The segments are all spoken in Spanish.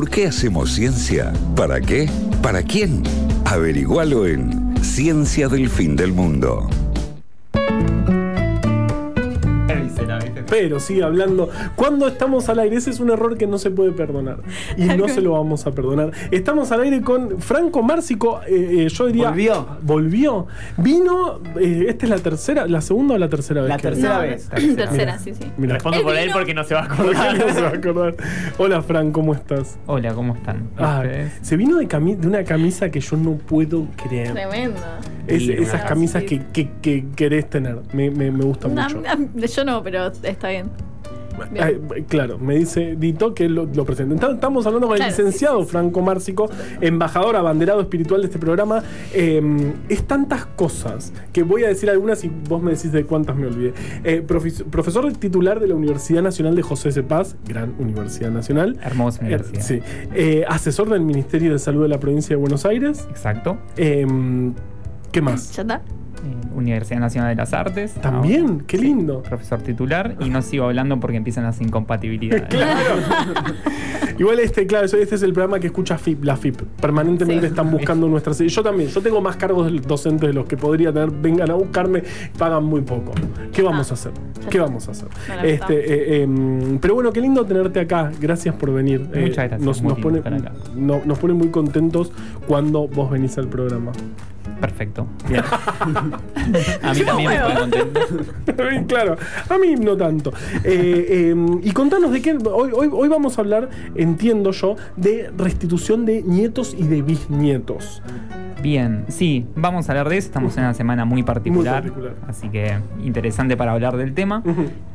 ¿Por qué hacemos ciencia? ¿Para qué? ¿Para quién? Averigualo en Ciencia del Fin del Mundo. Pero sigue hablando. Cuando estamos al aire, ese es un error que no se puede perdonar. Y no se lo vamos a perdonar. Estamos al aire con Franco Márcico. eh, eh, yo diría. Volvió. Volvió. Vino. eh, esta es la tercera, la segunda o la tercera vez. La que- tercera No, vez. Tercera, sí, sí. Respondo por él porque no se va a ¿Por qué acordar. no se va a acordar? Hola, Fran, ¿cómo estás? Hola, ¿cómo están? Ah, se vino de, cami- de una camisa que yo no puedo creer. Tremendo. Es- Sí, esas camisas que, que- que querés tener. Me, me, me gusta No, mucho. no, yo no, pero está bien. Ay, claro, me dice Dito que lo, lo presente. Entonces, Estamos hablando con el licenciado sí, sí, sí. Franco Márcico, embajador abanderado espiritual de este programa. Eh, es tantas cosas que voy a decir algunas y vos me decís de cuántas me olvidé. Eh, profes- profesor titular de la Universidad Nacional de José C. Paz, gran Universidad Nacional. Hermosa Eh, universidad. sí. Eh, asesor del Ministerio de Salud de la provincia de Buenos Aires. Exacto. Eh, ¿Qué más? ¿Ya está? Eh, Universidad Nacional de las Artes. También, Ahora, qué sí, lindo. Profesor titular y no sigo hablando porque empiezan las incompatibilidades. Igual este, claro, este es el programa que escucha FIP, la FIP. Permanentemente Sí. están buscando nuestras. Yo también, yo tengo más cargos docentes de los que podría tener. Vengan a buscarme, pagan muy poco. ¿Qué vamos Ah, a hacer? ¿Qué vamos a hacer? Este, estamos. eh, em, pero bueno, qué lindo tenerte acá. Gracias por venir. Eh, Muchas gracias, Nos, nos pone, estar acá. no- nos pone muy contentos cuando vos venís al programa. Perfecto. Bien. A mí también me pone contento. claro, a mí no tanto. Eh, eh, y contanos de qué. Hoy, hoy, hoy vamos a hablar, entiendo yo, de restitución de nietos y de bisnietos. Bien, sí, vamos a hablar de eso. Estamos en una semana muy particular, Muy particular. así que interesante para hablar del tema.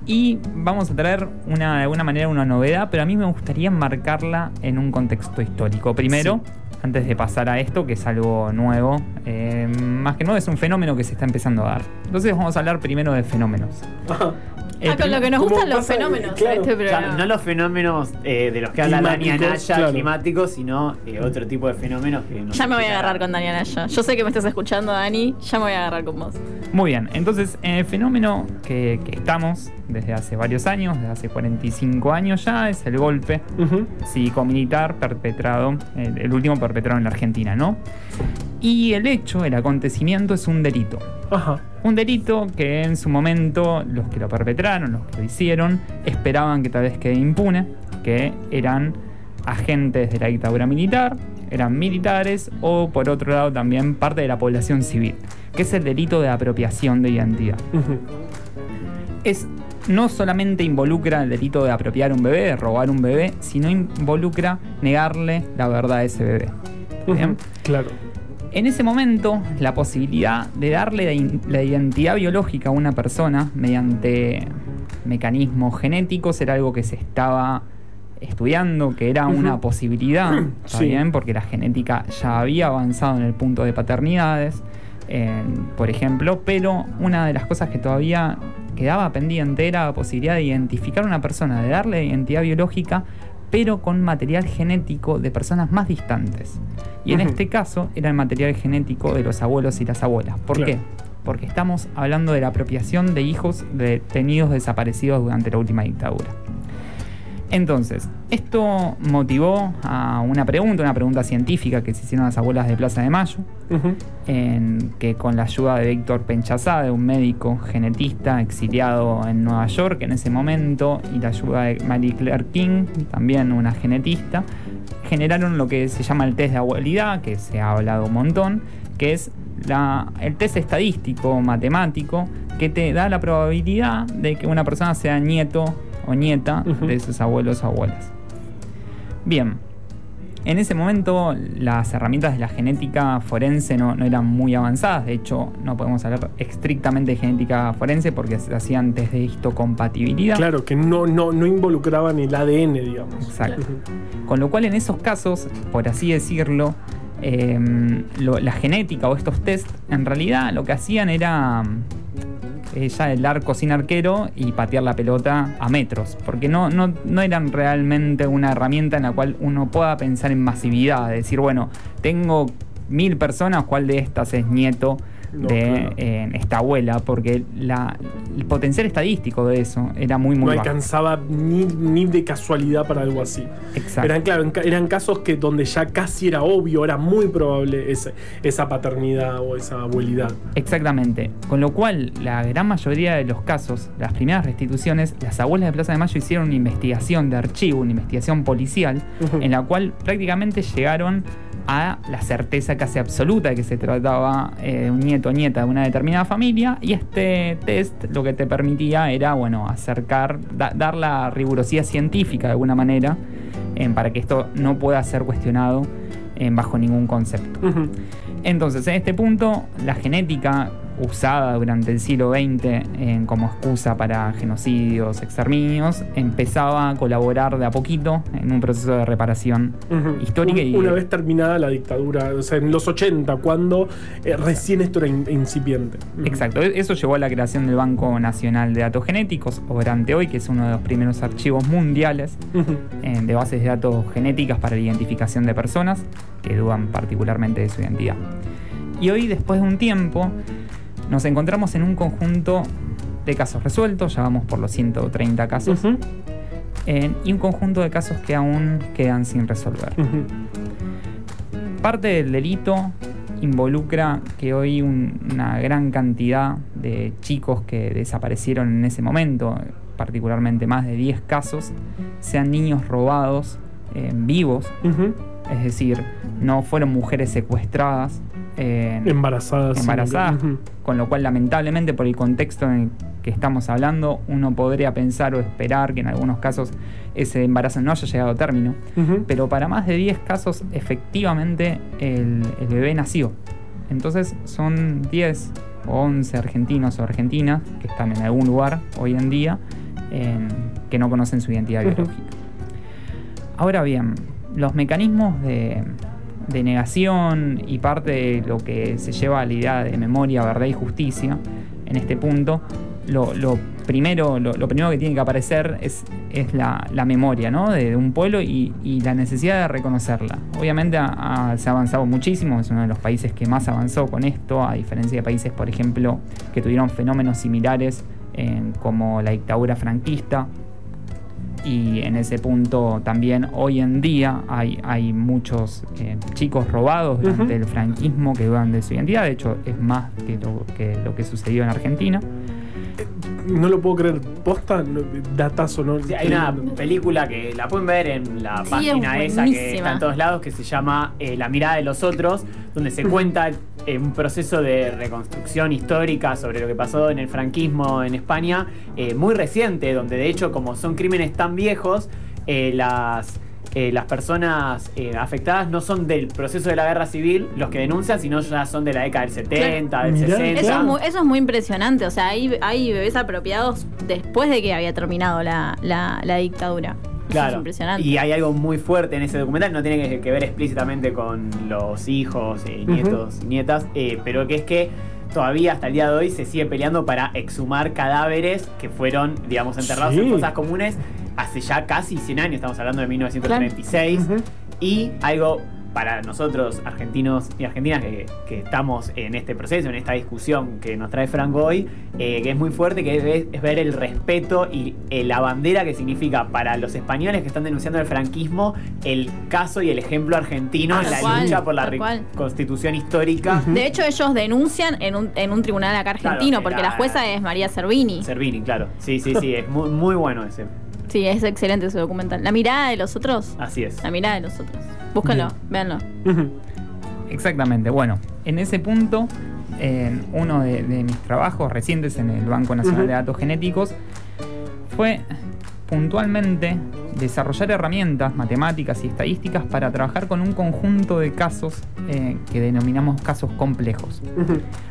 Y vamos a traer una, de alguna manera una novedad, pero a mí me gustaría enmarcarla en un contexto histórico. Primero, antes de pasar a esto, que es algo nuevo, eh, más que nuevo es un fenómeno que se está empezando a dar. Entonces vamos a hablar primero de fenómenos. Ah, con lo que nos ¿Cómo gustan los fenómenos Claro, en este Claro, programa. no los fenómenos eh, de los que habla Dani Anaya, claro. climáticos, sino eh, otro tipo de fenómenos que no Ya me voy a agarrar con Dani Anaya. Yo sé que me estás escuchando, Dani. Ya me voy a agarrar con vos. Muy bien, entonces en el fenómeno que, que estamos desde hace varios años, desde hace 45 años ya, es el golpe Ujú. cívico-militar perpetrado, el, el último perpetrado en la Argentina, ¿no? Y el hecho, el acontecimiento es un delito. Ajá. Un delito que en su momento los que lo perpetraron, los que lo hicieron, esperaban que tal vez quede impune, que eran agentes de la dictadura militar, eran militares o por otro lado también parte de la población civil, que es el delito de apropiación de identidad. Es no solamente involucra el delito de apropiar un bebé, de robar un bebé, sino involucra negarle la verdad a ese bebé. Bien. Ujú. Claro. En ese momento, la posibilidad de darle la identidad biológica a una persona mediante mecanismos genéticos era algo que se estaba estudiando, que era una posibilidad, ¿está Sí. bien? Porque la genética ya había avanzado en el punto de paternidades, por ejemplo, pero una de las cosas que todavía quedaba pendiente era la posibilidad de identificar a una persona, de darle identidad biológica, pero con material genético de personas más distantes. Y en este caso era el material genético de los abuelos y las abuelas. ¿Por Claro. qué? Porque estamos hablando de la apropiación de hijos de detenidos desaparecidos durante la última dictadura. Entonces, esto motivó a una pregunta, una pregunta científica que se hicieron las abuelas de Plaza de Mayo, en que con la ayuda de Víctor Penchazade, un médico genetista exiliado en Nueva York en ese momento, y la ayuda de Mary Claire King, también una genetista, generaron lo que se llama el test de abuelidad, que se ha hablado un montón, que es la- el test estadístico matemático que te da la probabilidad de que una persona sea nieto o nieta de sus abuelos o abuelas. Bien, en ese momento las herramientas de la genética forense no, no eran muy avanzadas, de hecho no podemos hablar estrictamente de genética forense porque se hacían test de histocompatibilidad. Claro, que no, no, no involucraban el ADN, digamos. Exacto. Con lo cual en esos casos, por así decirlo, eh, lo- la genética o estos test en realidad lo que hacían era eh, ya el arco sin arquero y patear la pelota a metros, porque no, no, no eran realmente una herramienta en la cual uno pueda pensar en masividad, decir, bueno, tengo mil personas, ¿cuál de estas es nieto No, de claro. eh, esta abuela, porque la- el potencial estadístico de eso era muy, muy no bajo. alcanzaba ni, ni de casualidad para algo así. Exacto. Eran, claro, eran casos que donde ya casi era obvio, era muy probable ese- esa paternidad o esa abuelidad. Exactamente. Con lo cual, la gran mayoría de los casos, las primeras restituciones, las abuelas de Plaza de Mayo hicieron una investigación de archivo, una investigación policial, en la cual prácticamente llegaron a la certeza casi absoluta de que se trataba eh, de un nieto o nieta de una determinada familia y este test lo que te permitía era, bueno, acercar, da- dar la rigurosidad científica de alguna manera eh, para que esto no pueda ser cuestionado eh, bajo ningún concepto. Entonces, en este punto, la genética usada durante el siglo XX en- como excusa para genocidios, exterminios, empezaba a colaborar de a poquito en un proceso de reparación histórica Un- y Una vez terminada la dictadura, o sea, en los 80, cuando eh, recién esto era in- incipiente. Exacto, e- eso llevó a la creación del Banco Nacional de Datos Genéticos, obrante hoy, que es uno de los primeros archivos mundiales eh, de bases de datos genéticas para la identificación de personas que dudan particularmente de su identidad. Y hoy, después de un tiempo, nos encontramos en un conjunto de casos resueltos, ya vamos por los 130 casos, eh, y un conjunto de casos que aún quedan sin resolver. Parte del delito involucra que hoy un- una gran cantidad de chicos que desaparecieron en ese momento, particularmente más de 10 casos, sean niños robados eh, vivos, es decir, no fueron mujeres secuestradas, eh, Embarazadas. embarazadas, con lo cual lamentablemente por el contexto en el que estamos hablando, uno podría pensar o esperar que en algunos casos ese embarazo no haya llegado a término, pero para más de 10 casos efectivamente el, el bebé nació. Entonces son 10 o 11 argentinos o argentinas que están en algún lugar hoy en día en- que no conocen su identidad biológica. Ahora bien, los mecanismos de, de negación y parte de lo que se lleva a la idea de memoria, verdad y justicia, en este punto, lo, primero, lo, primero que tiene que aparecer es, la, memoria ¿no? de, un pueblo y, la necesidad de reconocerla. Obviamente se ha avanzado muchísimo, es uno de los países que más avanzó con esto, a diferencia de países, por ejemplo, que tuvieron fenómenos similares en- como la dictadura franquista, y en ese punto también hoy en día hay, hay muchos eh, chicos robados durante el franquismo que dudan de su identidad, de hecho es más que lo que, lo que sucedió en Argentina. No lo puedo creer. Posta, no, datazo, ¿no? Sí, hay una película que la pueden ver en la Sí, página es esa que está en todos lados, que se llama eh, La mirada de los otros, donde se cuenta eh, un proceso de reconstrucción histórica sobre lo que pasó en el franquismo en España, eh, muy reciente, donde de hecho como son crímenes tan viejos, eh, las... eh, las personas eh, afectadas no son del proceso de la guerra civil los que denuncian, sino ya son de la década del 70, del Mirá, 60. Eso es, muy, eso es muy impresionante. O sea, hay, hay bebés apropiados después de que había terminado la, la- la dictadura. Eso es Claro. impresionante. Y hay algo muy fuerte en ese documental, no tiene que, que ver explícitamente con los hijos, eh, nietos y nietas, eh, pero que es que todavía hasta el día de hoy se sigue peleando para exhumar cadáveres que fueron, digamos, enterrados Sí. en fosas comunes hace ya casi 100 años, estamos hablando de 1936, Ujú. y algo para nosotros argentinos y argentinas que, que estamos en este proceso, en esta discusión que nos trae Franco hoy, eh, que es muy fuerte, que es, es ver el respeto y eh, la bandera que significa para los españoles que están denunciando el franquismo el caso y el ejemplo argentino en la cual, lucha por la constitución histórica. De hecho, ellos denuncian en un, en un tribunal acá argentino, Claro, porque era- la jueza es María Servini. Servini, claro. Sí, sí, sí, es muy, muy bueno ese. Sí, es excelente ese documental. La mirada de los otros. Así es. La mirada de los otros. Búsquenlo, véanlo. Exactamente, bueno, en ese punto, en uno de, de mis trabajos recientes en el Banco Nacional de Datos Genéticos fue puntualmente desarrollar herramientas matemáticas y estadísticas para trabajar con un conjunto de casos eh, que denominamos casos complejos.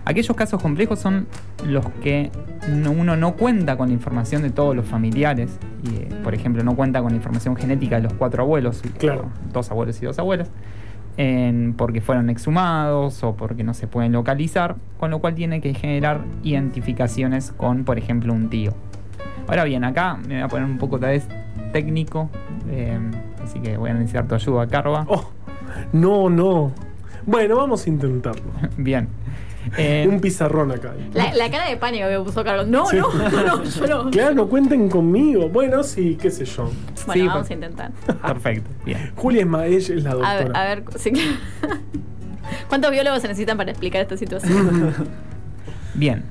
Aquellos casos complejos son los que no- uno no cuenta con la información de todos los familiares, y, eh, por ejemplo, no cuenta con la información genética de los cuatro abuelos, Claro. dos abuelos y dos abuelas, en- porque fueron exhumados o porque no se pueden localizar, con lo cual tiene que generar identificaciones con, por ejemplo, un tío. Ahora bien, acá me voy a poner un poco tal vez técnico, eh, así que voy a necesitar tu ayuda, Carva. Oh, no, no. Bueno, vamos a intentarlo. Bien. Eh, Un pizarrón acá. La, la cara de pánico que puso Carlos. No, Sí. no, no, yo no. Claro, no cuenten conmigo. Bueno, sí, qué sé yo. Bueno, Sí, vamos pues. a intentar. Perfecto, bien. Julia es, ma- ella es la A ver, doctora. a ver, sí. ¿Cuántos biólogos se necesitan para explicar esta situación? Bien.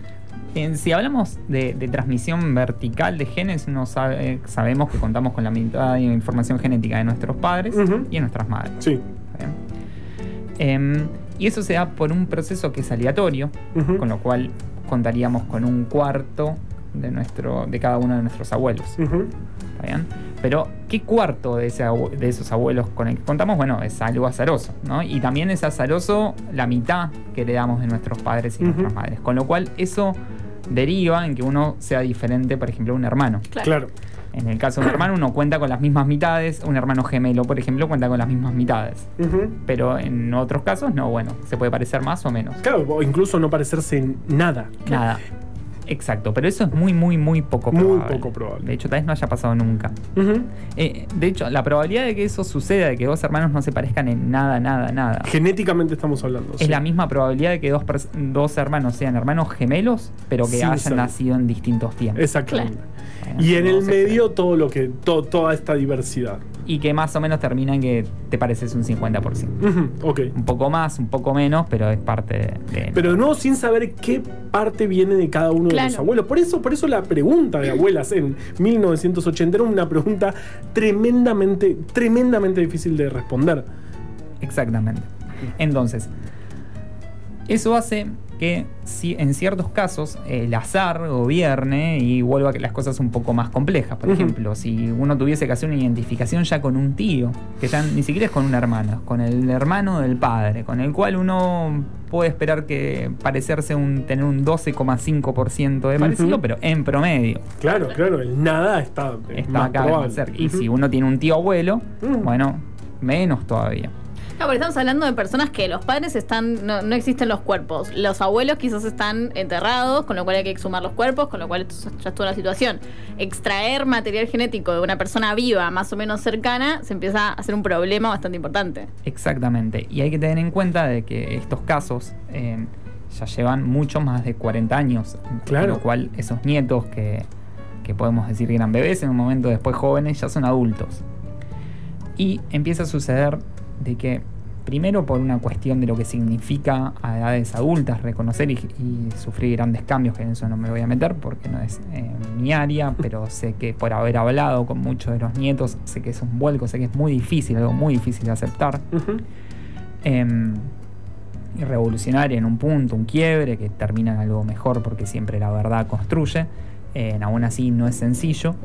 Si hablamos de, de transmisión vertical de genes, no sabe- sabemos que contamos con la mitad de información genética de nuestros padres y de nuestras madres. Sí. Em, y eso se da por un proceso que es aleatorio, con lo cual contaríamos con un cuarto de, nuestro, de cada uno de nuestros abuelos. Ujú. ¿Está bien? Pero, ¿qué cuarto de, ese abue- de esos abuelos con el que contamos? Bueno, es algo azaroso, ¿no? Y también es azaroso la mitad que heredamos de nuestros padres y nuestras madres. Con lo cual, eso deriva en que uno sea diferente, por ejemplo, a un hermano. Claro. Claro. En el caso de un hermano, uno cuenta con las mismas mitades. Un hermano gemelo, por ejemplo, cuenta con las mismas mitades. Pero en otros casos, no, bueno, se puede parecer más o menos. Claro, o incluso no parecerse en nada. Nada. Exacto, pero eso es muy, muy, muy poco Muy probable. poco probable. De hecho, tal vez no haya pasado nunca. Eh, de hecho, la probabilidad de que eso suceda, de que dos hermanos no se parezcan en nada, nada, nada, Genéticamente estamos hablando. es sí. la misma probabilidad de que dos, dos hermanos sean hermanos gemelos, pero que hayan nacido en distintos tiempos. Exactamente. Bueno, Y en no el medio todo lo que. to- toda esta diversidad. Y que más o menos termina en que te pareces un 50%. Ujú, Ok. Un poco más, un poco menos, pero es parte de... de- Pero no sin saber qué parte viene de cada uno de los abuelos. Por eso, por eso la pregunta de abuelas en 1980 era una pregunta tremendamente, tremendamente difícil de responder. Exactamente. Entonces, eso hace que si en ciertos casos el azar gobierne y vuelva a que las cosas un poco más complejas. Por ejemplo, si uno tuviese que hacer una identificación ya con un tío, que ya ni siquiera es con un hermano, con el hermano del padre, con el cual uno puede esperar que parecerse un, tener un 12,5% de parecido, pero en promedio. Claro, claro, el nada está, Está más cerca. Y si uno tiene un tío abuelo, Mm. bueno, menos todavía. No, pero estamos hablando de personas que los padres están, no, no existen los cuerpos. Los abuelos quizás están enterrados, con lo cual hay que exhumar los cuerpos, con lo cual esto ya es toda una situación. Extraer material genético de una persona viva, más o menos cercana, se empieza a hacer un problema bastante importante. Exactamente. Y hay que tener en cuenta de que estos casos eh, ya llevan mucho más de 40 años. Claro. Con lo cual, esos nietos que, que podemos decir que eran bebés en un momento después jóvenes, ya son adultos. Y empieza a suceder de que, primero por una cuestión de lo que significa a edades adultas reconocer y, y sufrir grandes cambios, que en eso no me voy a meter porque no es eh, mi área, pero sé que por haber hablado con muchos de los nietos, sé que es un vuelco, sé que es muy difícil, algo muy difícil de aceptar em, y revolucionaria en un punto, un quiebre que termina en algo mejor porque siempre la verdad construye. Eh, aún así no es sencillo.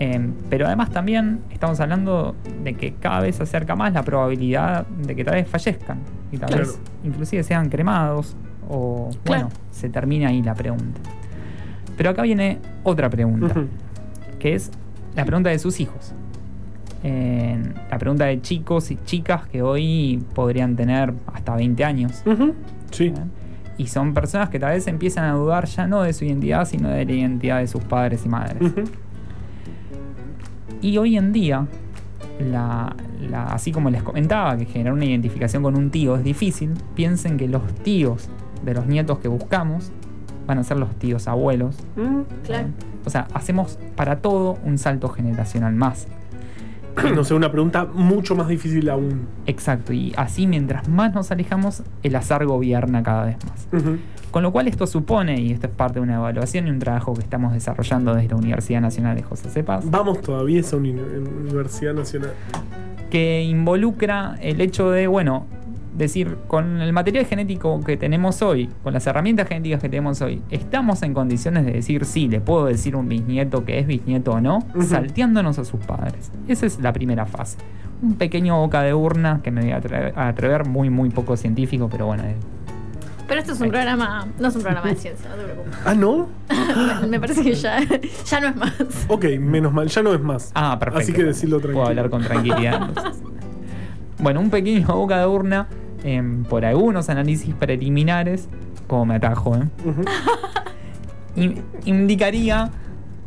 Em, pero además también estamos hablando de que cada vez se acerca más la probabilidad de que tal vez fallezcan y tal Claro. vez inclusive sean cremados o Claro. bueno, se termina ahí la pregunta. Pero acá viene otra pregunta que es la pregunta de sus hijos. En la pregunta de chicos y chicas que hoy podrían tener hasta 20 años. Sí. ¿eh? Y son personas que tal vez empiezan a dudar ya no de su identidad, sino de la identidad de sus padres y madres. Y hoy en día, la- la- así como les comentaba, que generar una identificación con un tío es difícil, piensen que los tíos de los nietos que buscamos van a ser los tíos abuelos. Mm. Claro. O sea, hacemos para todo un salto generacional más. No sé, una pregunta mucho más difícil aún. Exacto, y así mientras más nos alejamos, el azar gobierna cada vez más. Con lo cual esto supone, y esto es parte de una evaluación y un trabajo que estamos desarrollando desde la Universidad Nacional de José Cepaz, Vamos todavía a esa uni- Universidad Nacional. que involucra el hecho de, bueno, decir, con el material genético que tenemos hoy, con las herramientas genéticas que tenemos hoy, ¿estamos en condiciones de decir sí, le puedo decir a un bisnieto que es bisnieto o no? Ujú. Salteándonos a sus padres. Esa es la primera fase. Un pequeño boca de urna que me voy a atre- a atrever, muy, muy poco científico, pero bueno, eh, Pero esto es un programa, no es un programa de ciencia, no te preocupes. Ah, ¿no? Me- Me parece que ya, ya no es más. Ok, menos mal, ya no es más. Ah, perfecto. Así que decirlo tranquilo. Puedo hablar con tranquilidad. entonces. bueno, un pequeño boca de urna em, por algunos análisis preliminares, como me atajo, ¿eh? In- indicaría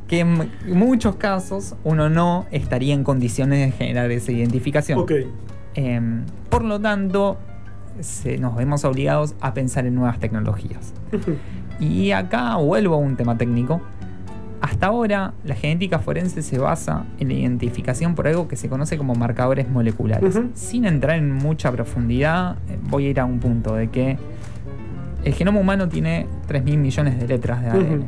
que en muchos casos uno no estaría en condiciones de generar esa identificación. Em, por lo tanto, se- nos vemos obligados a pensar en nuevas tecnologías. Y acá vuelvo a un tema técnico. Hasta ahora, la genética forense se basa en la identificación por algo que se conoce como marcadores moleculares. Sin entrar en mucha profundidad, eh, voy a ir a un punto de que el genoma humano tiene 3.000 millones de letras de ADN, Ujú.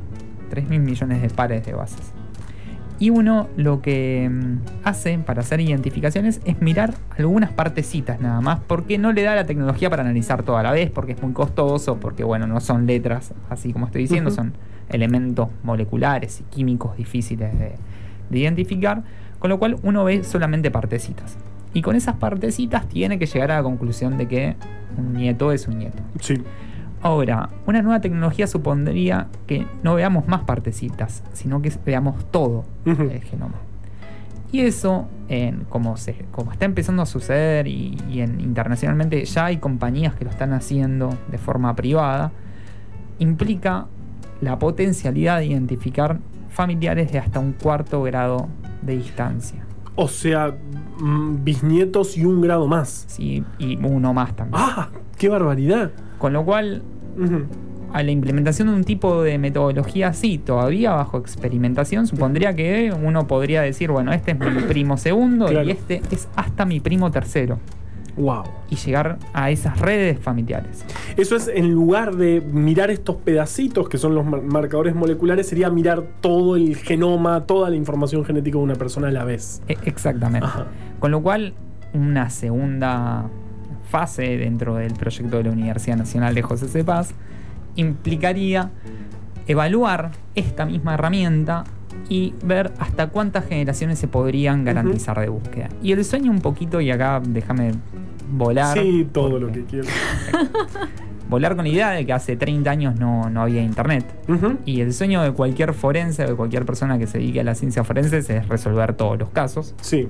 3.000 millones de pares de bases. Y uno lo que mm, hace para hacer identificaciones es mirar algunas partecitas nada más, porque no le da la tecnología para analizar toda la vez, porque es muy costoso, porque bueno, no son letras, así como estoy diciendo, son elementos moleculares y químicos difíciles de, de identificar, con lo cual uno ve solamente partecitas. Y con esas partecitas tiene que llegar a la conclusión de que un nieto es un nieto. Sí. Ahora, una nueva tecnología supondría que no veamos más partecitas, sino que veamos todo el genoma. Y eso, en- como, se, como está empezando a suceder y, y en- internacionalmente ya hay compañías que lo están haciendo de forma privada, implica la potencialidad de identificar familiares de hasta un cuarto grado de distancia. O sea, mm, bisnietos y un grado más. ¿sí? Y uno más también. ¡Ah! ¡Qué barbaridad! Con lo cual, a la implementación de un tipo de metodología así, todavía bajo experimentación, supondría que uno podría decir, bueno, este es mi primo segundo Claro. y este es hasta mi primo tercero. ¡Wow! Y llegar a esas redes familiares. Eso es en lugar de mirar estos pedacitos que son los mar- marcadores moleculares, sería mirar todo el genoma, toda la información genética de una persona a la vez. E- exactamente. Ajá. Con lo cual, una segunda fase dentro del proyecto de la Universidad Nacional de José C. Paz implicaría evaluar esta misma herramienta y ver hasta cuántas generaciones se podrían garantizar de búsqueda. Y el sueño un poquito, y acá déjame volar. Sí, todo lo que quiero. Volar con la idea de que hace 30 años no, no había internet. Y el sueño de cualquier forense, de cualquier persona que se dedique a la ciencia forense, es resolver todos los casos. Sí.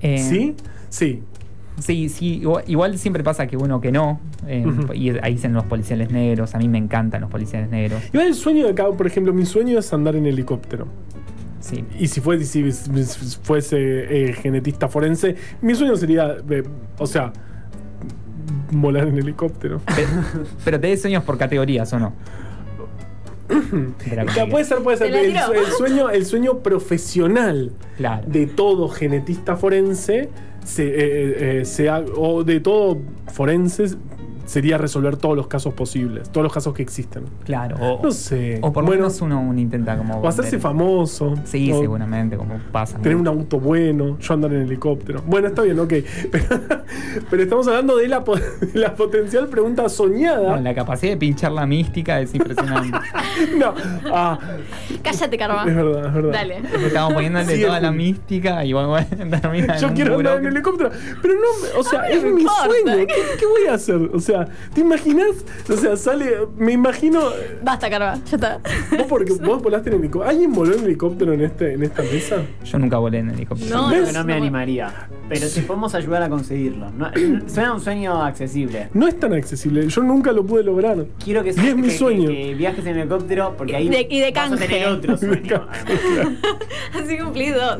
Eh, ¿Sí? Sí. Sí, sí, igual, igual siempre pasa que uno que no. eh. Y ahí dicen los policiales negros. A mí me encantan los policiales negros. Igual el sueño de acá, por ejemplo, mi sueño es andar en helicóptero. Sí. Y si, fue, si fuese eh, genetista forense, mi sueño sería, eh, o sea, volar en helicóptero. Pe- Pero te des sueños por categorías, ¿o no? Puede ser, puede ser. El, sueño, el sueño profesional Claro. de todo genetista forense se, eh, eh, eh, sea- o de todo forense sería resolver todos los casos posibles, todos los casos que existen. Claro. O, No sé. o por lo Bueno, menos uno, uno intenta como. o hacerse famoso. Sí, o seguramente, como pasa. ¿no? Tener un auto bueno, yo andar en helicóptero. Bueno, está bien, ok. Pero, pero estamos hablando de la, po- de la potencial pregunta soñada. No, la capacidad de pinchar la mística es impresionante. No, ah, Cállate, Carva. es verdad, es verdad. Dale. Estamos poniéndole Sí, toda es la mística y bueno, bueno, termina en Yo quiero andar en helicóptero. Pero no, me- o sea, A mí es mi importa. sueño. ¿Qué, qué voy a hacer? O sea, ¿te imaginas? O sea, sale. Me imagino. Basta, Carva. Ya está. Vos porque vos volaste en helicóptero. ¿Alguien voló en helicóptero en este, en esta mesa? Yo nunca volé en helicóptero. No, que no me No, animaría. Pero te podemos ayudar a conseguirlo. No- suena un sueño accesible. No es tan accesible. Yo nunca lo pude lograr. Quiero que, Y es mi que- sueño. que- que viajes en helicóptero porque ahí Y de- y de vas a canje. tener otro sueño. Así cumplí dos.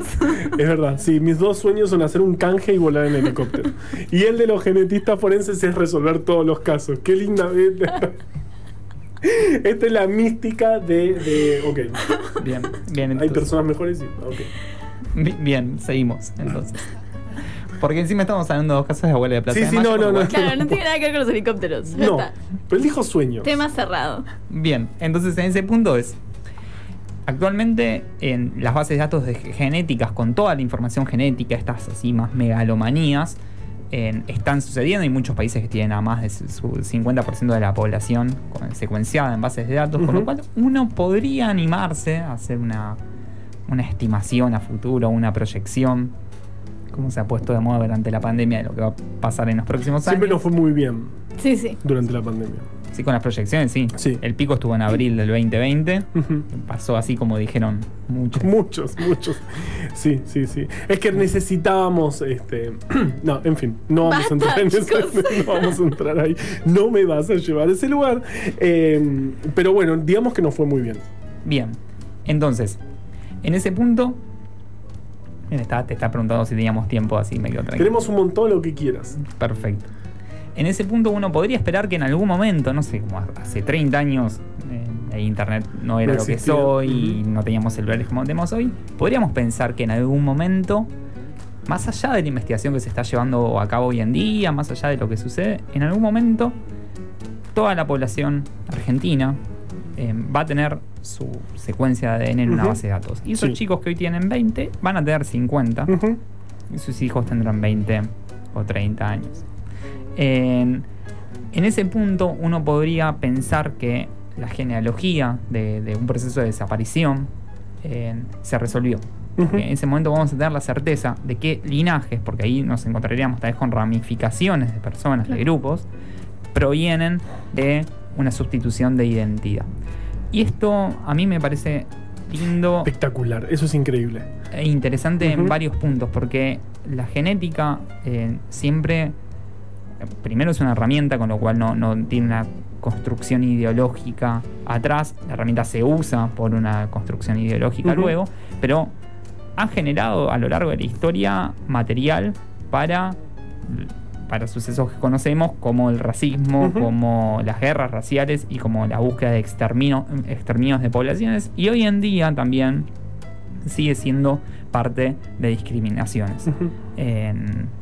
Es verdad, sí, mis dos sueños son hacer un canje y volar en helicóptero. Y el de los genetistas forenses es resolver todos los casos. Qué linda. Esta es la mística de. de ok. Bien, bien. Hay entonces- personas mejores y. Ok. Bi- Bien, seguimos entonces. Porque encima estamos hablando de dos casos de abuela de Plaza Sí, sí, no, no, no. Claro, no tiene nada que ver con los helicópteros. Ya No, está. pero él dijo sueños. Tema cerrado. Bien, entonces en ese punto es. Actualmente en las bases de datos de genéticas, con toda la información genética, estas así más megalomanías, en- están sucediendo. Hay muchos países que tienen a más de su su 50% de la población secuenciada en bases de datos, con lo cual uno podría animarse a hacer una, una estimación a futuro, una proyección, como se ha puesto de moda durante la pandemia de lo que va a pasar en los próximos Siempre años. nos fue muy bien Sí, sí. durante la pandemia. Sí, con las proyecciones, sí. Sí. El pico estuvo en abril del 2020. Ujú. Pasó así como dijeron muchos. Muchos, muchos. Sí, sí, sí. Es que necesitábamos, este, no, en fin, no vamos a entrar en ese, chicos. no vamos a entrar ahí. No me vas a llevar a ese lugar. Eh, pero bueno, digamos que nos fue muy bien. Bien. Entonces, en ese punto. Está- te está preguntando si teníamos tiempo, así me quedo tranquilo. Tenemos un montón lo que quieras. Perfecto. En ese punto uno podría esperar que en algún momento, no sé, como hace 30 años eh, el internet no era No lo que es hoy y no teníamos celulares como tenemos hoy, podríamos pensar que en algún momento, más allá de la investigación que se está llevando a cabo hoy en día, más allá de lo que sucede, en algún momento toda la población argentina eh, va a tener su secuencia de ADN en una base de datos. Y esos Sí. chicos que hoy tienen 20 van a tener 50 Ujú. y sus hijos tendrán 20 o 30 años. En, en ese punto uno podría pensar que la genealogía de, de un proceso de desaparición eh, se resolvió. Ujú. En ese momento vamos a tener la certeza de qué linajes, porque ahí nos encontraríamos tal vez con ramificaciones de personas, de grupos, provienen de una sustitución de identidad. Y esto a mí me parece lindo Espectacular, eso es increíble. e interesante en varios puntos, porque la genética eh, siempre, primero es una herramienta, con lo cual no, no tiene una construcción ideológica atrás, la herramienta se usa por una construcción ideológica luego, pero ha generado a lo largo de la historia material para, para sucesos que conocemos como el racismo, como las guerras raciales y como la búsqueda de extermino, exterminios de poblaciones. Y hoy en día también sigue siendo parte de discriminaciones.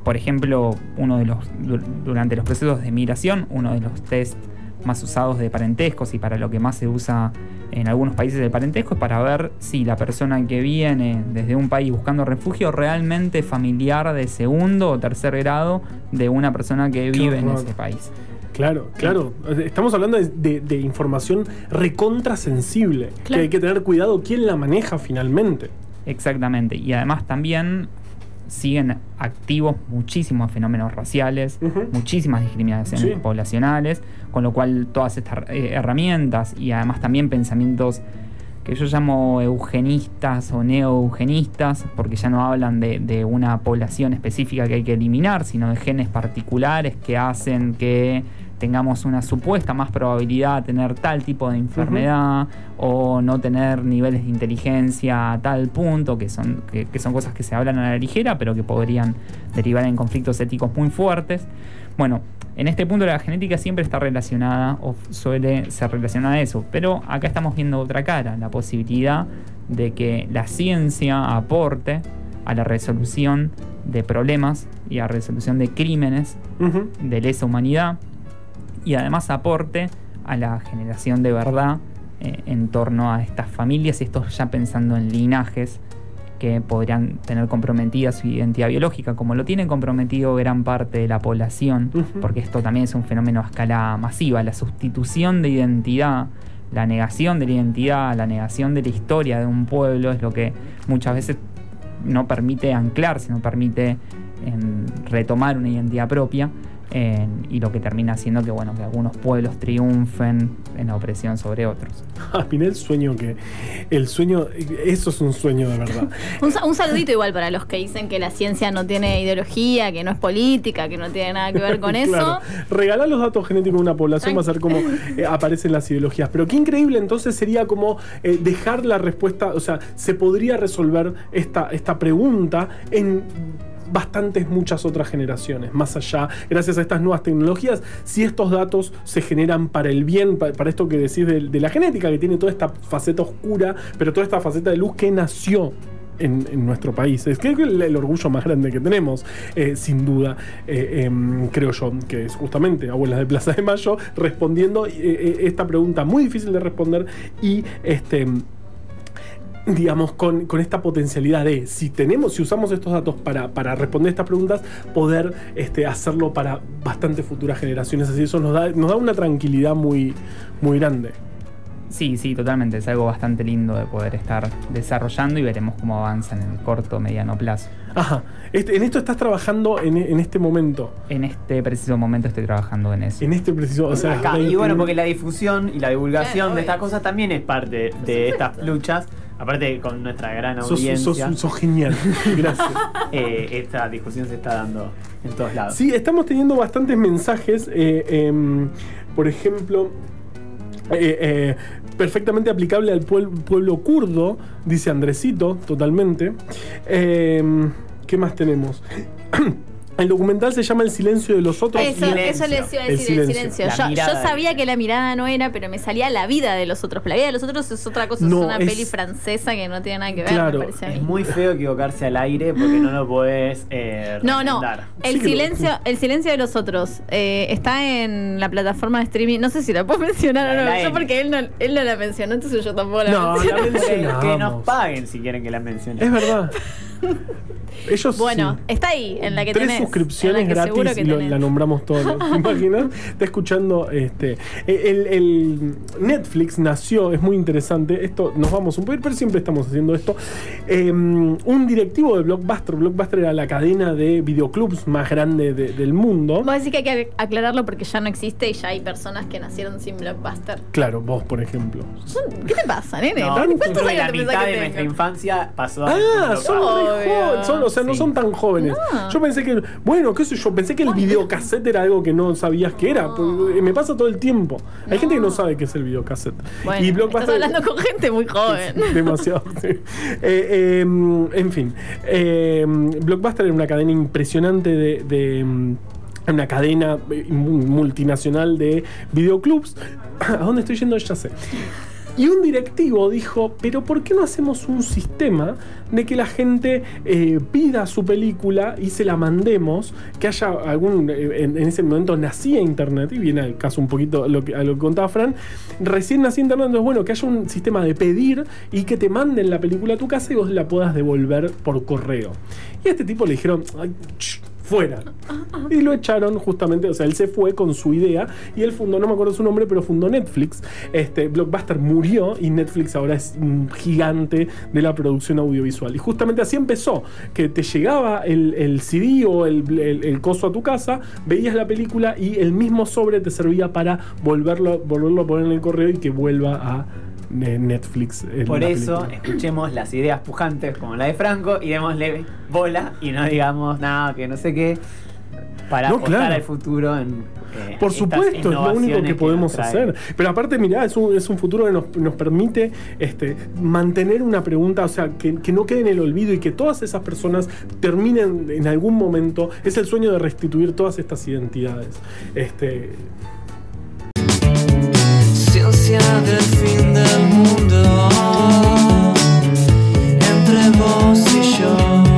Por ejemplo, uno de los du- durante los procesos de migración, uno de los test más usados de parentescos y para lo que más se usa en algunos países de parentesco es para ver si la persona que viene desde un país buscando refugio realmente es familiar de segundo o tercer grado de una persona que vive en ese país. Claro, claro. Estamos hablando de, de- de información recontra sensible. Que Claro. hay que tener cuidado quién la maneja finalmente. Exactamente. Y además también siguen activos muchísimos fenómenos raciales, muchísimas discriminaciones Sí. poblacionales, con lo cual todas estas eh, herramientas y además también pensamientos que yo llamo eugenistas o neo-eugenistas, porque ya no hablan de, de una población específica que hay que eliminar, sino de genes particulares que hacen que tengamos una supuesta más probabilidad de tener tal tipo de enfermedad o no tener niveles de inteligencia a tal punto, que son, que, que son cosas que se hablan a la ligera, pero que podrían derivar en conflictos éticos muy fuertes. Bueno, en este punto la genética siempre está relacionada o suele ser relacionada a eso, pero acá estamos viendo otra cara, la posibilidad de que la ciencia aporte a la resolución de problemas y a la resolución de crímenes de lesa humanidad y además aporte a la generación de verdad eh, en torno a estas familias y esto ya pensando en linajes que podrían tener comprometida su identidad biológica, como lo tiene comprometido gran parte de la población, porque esto también es un fenómeno a escala masiva, la sustitución de identidad, la negación de la identidad, la negación de la historia de un pueblo es lo que muchas veces no permite anclarse, no permite em, retomar una identidad propia y lo que termina haciendo que bueno que algunos pueblos triunfen en la opresión sobre otros. Ah, mirá el sueño que. El sueño. Eso es un sueño de verdad. Un, un saludito igual para los que dicen que la ciencia no tiene ideología, que no es política, que no tiene nada que ver con eso. Regalar los datos genéticos de una población va a ser como eh, aparecen las ideologías. Pero qué increíble entonces sería como eh, dejar la respuesta, o sea, se podría resolver esta, esta pregunta en bastantes muchas otras generaciones, más allá, gracias a estas nuevas tecnologías, si estos datos se generan para el bien, pa- para, esto que decís de, la genética, que tiene toda esta faceta oscura, pero toda esta faceta de luz que nació en, nuestro país. Es que el, orgullo más grande que tenemos, eh, sin duda, eh, em, creo yo, que es justamente Abuelas de Plaza de Mayo, respondiendo eh, esta pregunta muy difícil de responder y este digamos, con, con esta potencialidad de, si tenemos, si usamos estos datos para, para responder estas preguntas, poder este, hacerlo para bastantes futuras generaciones. Así eso nos da, nos da una tranquilidad muy, muy grande. Sí, sí, totalmente. Es algo bastante lindo de poder estar desarrollando y veremos cómo avanza en el corto mediano plazo. Ajá. Este, en esto estás trabajando en, en este momento. En este preciso momento estoy trabajando en eso. En este preciso. O sea, Acá. Y bueno, porque la difusión y la divulgación Claro, de estas cosas también es parte de estas luchas. Aparte con nuestra gran audiencia, sos- sos genial. Gracias. eh, esta discusión se está dando en todos lados. Sí, estamos teniendo bastantes mensajes. eh, em, por ejemplo, eh, perfectamente aplicable al pueblo kurdo, dice Andresito, totalmente. Em, ¿Qué más tenemos? El documental se llama El silencio de los otros. Eso, eso les iba a El decir, el silencio. Yo, yo sabía que la mirada no era, pero me salía la vida de los otros. La vida de los otros es otra cosa, No, es una es- peli francesa que no tiene nada que ver, Claro. me parece a mí. Es muy feo equivocarse al aire porque no lo podés eh, No, no. El Sí que lo- silencio, el silencio de los otros eh, está en la plataforma de streaming. No sé si la puedo mencionar La o la no. Yo porque él no, él no la mencionó, entonces yo tampoco la No, menciono. la Que, mencionamos. que nos paguen si quieren que la mencione. Es verdad. Ellos Bueno, sí. está ahí, en la que Tres tenés. suscripciones en la que seguro gratis que y lo- la nombramos todos. ¿Te imaginas? Está escuchando este. El, el Netflix nació, es muy interesante. Esto nos vamos un poco, pero siempre estamos haciendo esto. Eh, un directivo de Blockbuster. Blockbuster era la cadena de videoclubs más grande de- del mundo. Vos decís que hay que aclararlo porque ya no existe y ya hay personas que nacieron sin Blockbuster. Claro, vos, por ejemplo. ¿Qué te pasa, nene? No, ¿Cuántos años la mitad de nuestra infancia pasó a Ah, son son- o sea, no son tan jóvenes. No. Yo pensé que, bueno, qué sé yo, pensé que el videocassette era algo que no sabías que era. porque Me pasa todo el tiempo. Hay gente que no sabe qué es el videocassette. Bueno, y estás Blockbuster hablando con gente muy joven. Demasiado. sí. Eh, eh, en fin, eh, Blockbuster era una cadena impresionante de. de, mm, una cadena eh, mu- multinacional de videoclubs. ¿A dónde estoy yendo? Ya sé. Y un directivo dijo, pero ¿por qué no hacemos un sistema de que la gente eh, pida su película y se la mandemos? Que haya algún... eh, en, ese momento nacía Internet, y viene al caso un poquito a lo que, contaba Fran, recién nacía Internet, entonces bueno, que haya un sistema de pedir y que te manden la película a tu casa y vos la puedas devolver por correo. Y a este tipo le dijeron, "Ay, ch, fuera. Y lo echaron justamente, o sea, él se fue con su idea y él fundó, no me acuerdo su nombre, pero fundó Netflix. Este, Blockbuster murió y Netflix ahora es un gigante de la producción audiovisual. Y justamente así empezó, que te llegaba el, el CD o el, el- coso a tu casa, veías la película y el mismo sobre te servía para volverlo, volverlo a poner en el correo y que vuelva a Netflix. en Por eso, película. escuchemos las ideas pujantes como la de Franco y démosle bola y no digamos nada que no sé qué para No, apostar claro. al futuro en eh, Por supuesto, es lo único que podemos hacer. Pero aparte, mirá, es un, es un futuro que nos, nos permite este, mantener una pregunta, o sea, que, que no quede en el olvido y que todas esas personas terminen en algún momento. Es el sueño de restituir todas estas identidades. Este, conciencia del fin del mundo entre vos y yo.